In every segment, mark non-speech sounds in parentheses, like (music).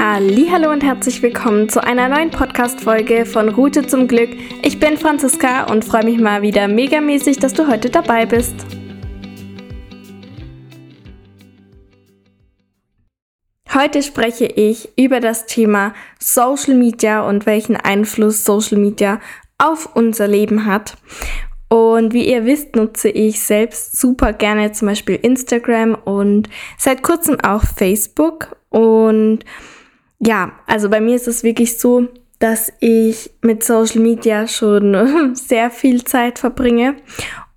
Hallo und herzlich willkommen zu einer neuen Podcast Folge von Route zum Glück. Ich bin Franziska und freue mich mal wieder megamäßig, dass du heute dabei bist. Heute spreche ich über das Thema Social Media und welchen Einfluss Social Media auf unser Leben hat. Und wie ihr wisst, nutze ich selbst super gerne zum Beispiel Instagram und seit kurzem auch Facebook. Und ja, also bei mir ist es wirklich so, dass ich mit Social Media schon (laughs) sehr viel Zeit verbringe.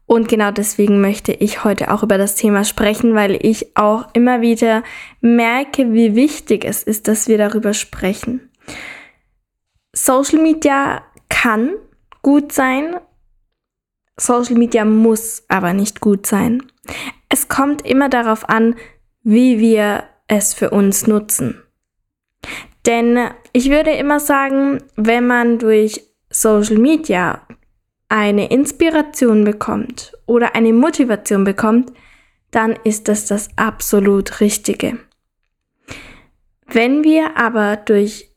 Und genau deswegen möchte ich heute auch über das Thema sprechen, weil ich auch immer wieder merke, wie wichtig es ist, dass wir darüber sprechen. Social Media kann gut sein, Social Media muss aber nicht gut sein. Es kommt immer darauf an, wie wir es für uns nutzen. Denn ich würde immer sagen, wenn man durch Social Media eine Inspiration bekommt oder eine Motivation bekommt, dann ist das das absolut Richtige. Wenn wir aber durch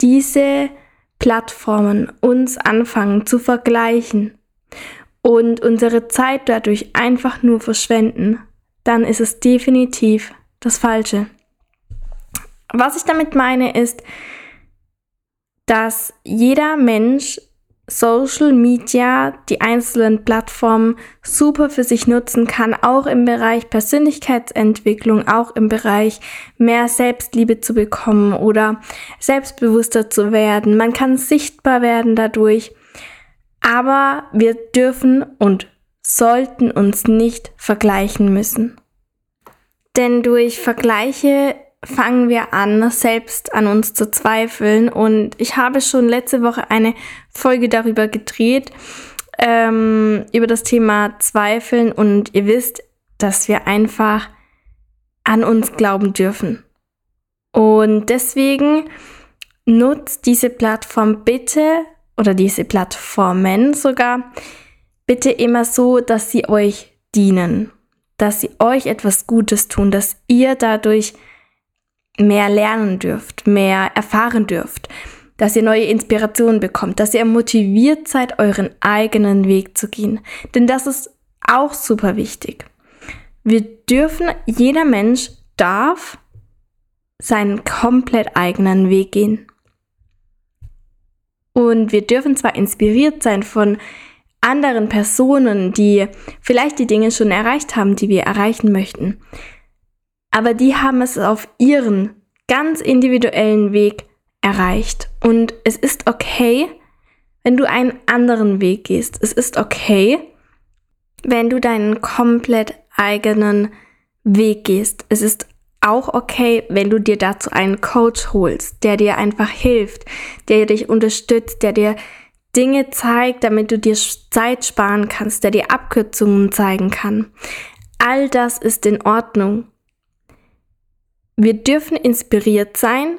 diese Plattformen uns anfangen zu vergleichen und unsere Zeit dadurch einfach nur verschwenden, dann ist es definitiv das Falsche. Was ich damit meine ist, dass jeder Mensch Social Media, die einzelnen Plattformen super für sich nutzen kann, auch im Bereich Persönlichkeitsentwicklung, auch im Bereich mehr Selbstliebe zu bekommen oder selbstbewusster zu werden. Man kann sichtbar werden dadurch, aber wir dürfen und sollten uns nicht vergleichen müssen. Denn durch Vergleiche fangen wir an, selbst an uns zu zweifeln. Und ich habe schon letzte Woche eine Folge darüber gedreht, ähm, über das Thema Zweifeln. Und ihr wisst, dass wir einfach an uns glauben dürfen. Und deswegen nutzt diese Plattform bitte oder diese Plattformen sogar bitte immer so, dass sie euch dienen, dass sie euch etwas Gutes tun, dass ihr dadurch mehr lernen dürft, mehr erfahren dürft, dass ihr neue Inspirationen bekommt, dass ihr motiviert seid, euren eigenen Weg zu gehen. Denn das ist auch super wichtig. Wir dürfen, jeder Mensch darf seinen komplett eigenen Weg gehen. Und wir dürfen zwar inspiriert sein von anderen Personen, die vielleicht die Dinge schon erreicht haben, die wir erreichen möchten, aber die haben es auf ihren ganz individuellen Weg erreicht. Und es ist okay, wenn du einen anderen Weg gehst. Es ist okay, wenn du deinen komplett eigenen Weg gehst. Es ist auch okay, wenn du dir dazu einen Coach holst, der dir einfach hilft, der dich unterstützt, der dir Dinge zeigt, damit du dir Zeit sparen kannst, der dir Abkürzungen zeigen kann. All das ist in Ordnung. Wir dürfen inspiriert sein.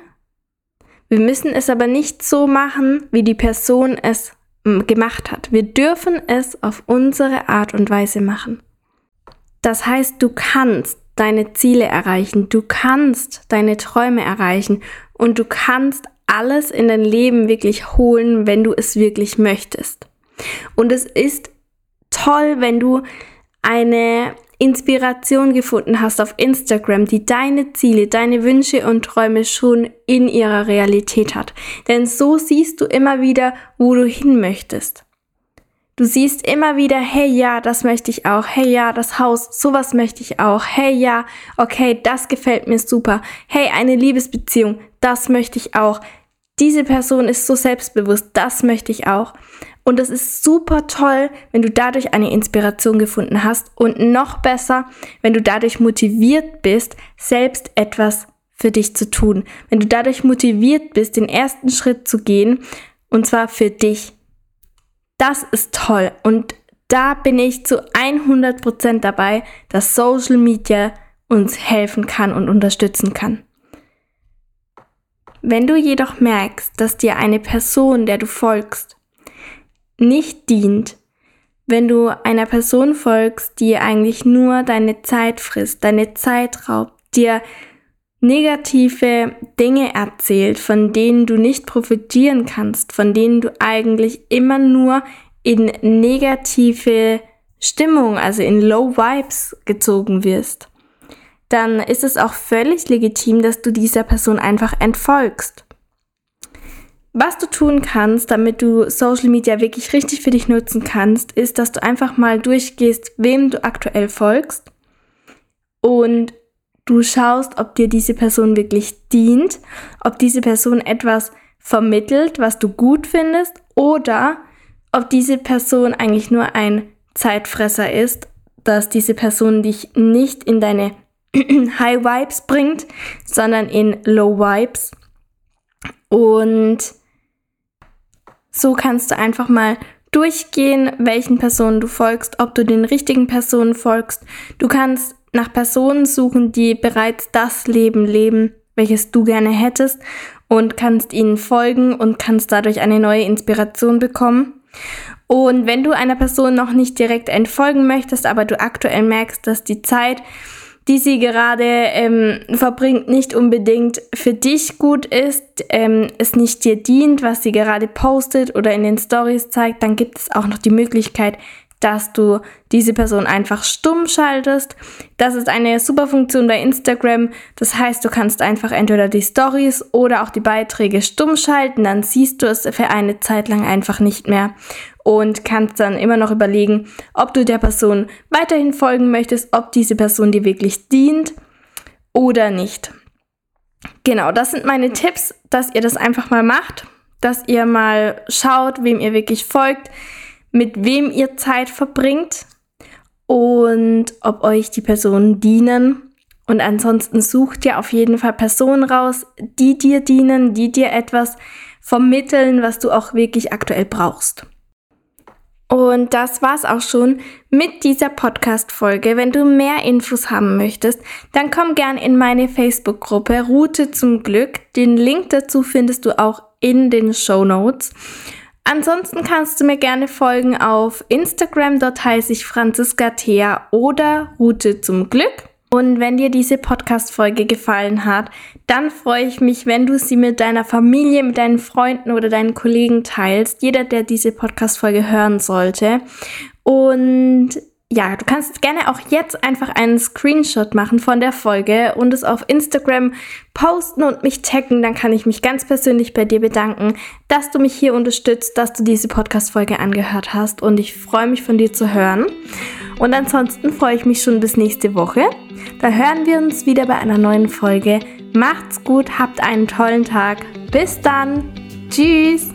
Wir müssen es aber nicht so machen, wie die Person es gemacht hat. Wir dürfen es auf unsere Art und Weise machen. Das heißt, du kannst deine Ziele erreichen, du kannst deine Träume erreichen und du kannst alles in dein Leben wirklich holen, wenn du es wirklich möchtest. Und es ist toll, wenn du eine Inspiration gefunden hast auf Instagram, die deine Ziele, deine Wünsche und Träume schon in ihrer Realität hat. Denn so siehst du immer wieder, wo du hin möchtest. Du siehst immer wieder, hey ja, das möchte ich auch, hey ja, das Haus, sowas möchte ich auch, hey ja, okay, das gefällt mir super, hey, eine Liebesbeziehung, das möchte ich auch. Diese Person ist so selbstbewusst, das möchte ich auch. Und es ist super toll, wenn du dadurch eine Inspiration gefunden hast und noch besser, wenn du dadurch motiviert bist, selbst etwas für dich zu tun. Wenn du dadurch motiviert bist, den ersten Schritt zu gehen und zwar für dich. Das ist toll und da bin ich zu 100% dabei, dass Social Media uns helfen kann und unterstützen kann. Wenn du jedoch merkst, dass dir eine Person, der du folgst, nicht dient, wenn du einer Person folgst, die eigentlich nur deine Zeit frisst, deine Zeit raubt, dir negative Dinge erzählt, von denen du nicht profitieren kannst, von denen du eigentlich immer nur in negative Stimmung, also in Low Vibes gezogen wirst, dann ist es auch völlig legitim, dass du dieser Person einfach entfolgst. Was du tun kannst, damit du Social Media wirklich richtig für dich nutzen kannst, ist, dass du einfach mal durchgehst, wem du aktuell folgst und du schaust, ob dir diese Person wirklich dient, ob diese Person etwas vermittelt, was du gut findest oder ob diese Person eigentlich nur ein Zeitfresser ist, dass diese Person dich nicht in deine (clears throat) High Vibes bringt, sondern in Low Vibes. Und so kannst du einfach mal durchgehen, welchen Personen du folgst, ob du den richtigen Personen folgst. Du kannst nach Personen suchen, die bereits das Leben leben, welches du gerne hättest und kannst ihnen folgen und kannst dadurch eine neue Inspiration bekommen. Und wenn du einer Person noch nicht direkt entfolgen möchtest, aber du aktuell merkst, dass die Zeit, die sie gerade ähm, verbringt, nicht unbedingt für dich gut ist, ähm, es nicht dir dient, was sie gerade postet oder in den Stories zeigt, dann gibt es auch noch die Möglichkeit, dass du diese Person einfach stumm schaltest. Das ist eine super Funktion bei Instagram. Das heißt, du kannst einfach entweder die Stories oder auch die Beiträge stumm schalten, dann siehst du es für eine Zeit lang einfach nicht mehr und kannst dann immer noch überlegen, ob du der Person weiterhin folgen möchtest, ob diese Person dir wirklich dient oder nicht. Genau, das sind meine Tipps, dass ihr das einfach mal macht, dass ihr mal schaut, wem ihr wirklich folgt mit wem ihr Zeit verbringt und ob euch die Personen dienen. Und ansonsten sucht ihr auf jeden Fall Personen raus, die dir dienen, die dir etwas vermitteln, was du auch wirklich aktuell brauchst. Und das war's auch schon mit dieser Podcast-Folge. Wenn du mehr Infos haben möchtest, dann komm gern in meine Facebook-Gruppe Route zum Glück. Den Link dazu findest du auch in den Show Notes. Ansonsten kannst du mir gerne folgen auf Instagram, dort heiße ich Franziska Thea oder Route zum Glück. Und wenn dir diese Podcast-Folge gefallen hat, dann freue ich mich, wenn du sie mit deiner Familie, mit deinen Freunden oder deinen Kollegen teilst. Jeder, der diese Podcast-Folge hören sollte. Und ja, du kannst gerne auch jetzt einfach einen Screenshot machen von der Folge und es auf Instagram posten und mich taggen. Dann kann ich mich ganz persönlich bei dir bedanken, dass du mich hier unterstützt, dass du diese Podcast-Folge angehört hast und ich freue mich von dir zu hören. Und ansonsten freue ich mich schon bis nächste Woche. Da hören wir uns wieder bei einer neuen Folge. Macht's gut, habt einen tollen Tag. Bis dann. Tschüss.